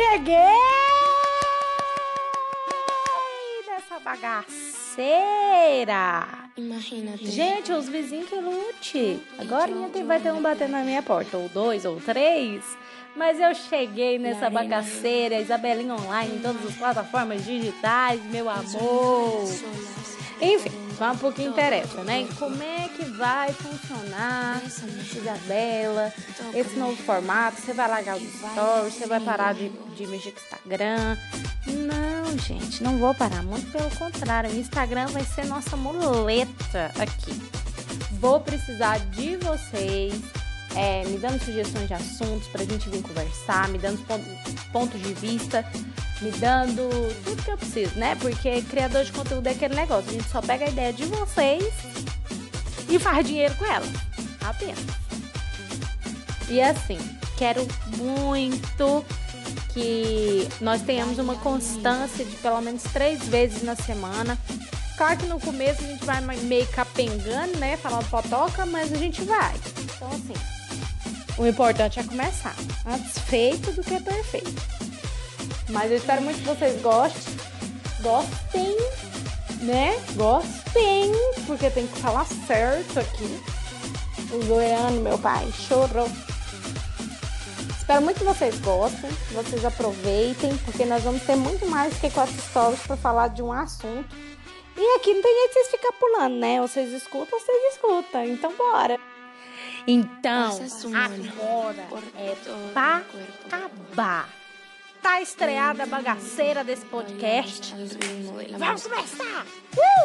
cheguei nessa bagaceira. Imagínate. Gente, os vizinhos que lute. Agora vai ter um batendo na minha porta, ou dois, ou três. Mas eu cheguei nessa bagaceira, Isabelinha Online, em todas as plataformas digitais, meu amor. Enfim, vamos pro que interessa, né? Como é que vai funcionar, Isabela, esse novo formato? Você vai largar os stories, você vai parar de, de mexer com o Instagram? Não, gente, não vou parar. Muito pelo contrário, o Instagram vai ser nossa muleta aqui. Vou precisar de vocês é, me dando sugestões de assuntos pra gente vir conversar, me dando pontos de vista, me dando tudo que eu preciso, né? Porque criador de conteúdo é aquele negócio, a gente só pega a ideia de vocês e faz dinheiro com ela. Apenas. E assim, quero muito que nós tenhamos uma constância de pelo menos três vezes na semana. Claro que no começo a gente vai meio capengando, né? Falando fotoca, mas a gente vai. Então, assim, o importante é começar. Antes feito do que perfeito. Mas eu espero muito que vocês gostem. Gostem, né? Gostem, porque tem que falar certo aqui. O goiano, meu pai, chorou. Espero muito que vocês gostem, que vocês aproveitem, porque nós vamos ter muito mais que quatro stories para falar de um assunto. E aqui não tem jeito de vocês ficar pulando, né? Vocês escutam, vocês escutam. Então bora. Então, agora é pra acabar. Tá estreada a bagaceira desse podcast. Vamos começar! Uh!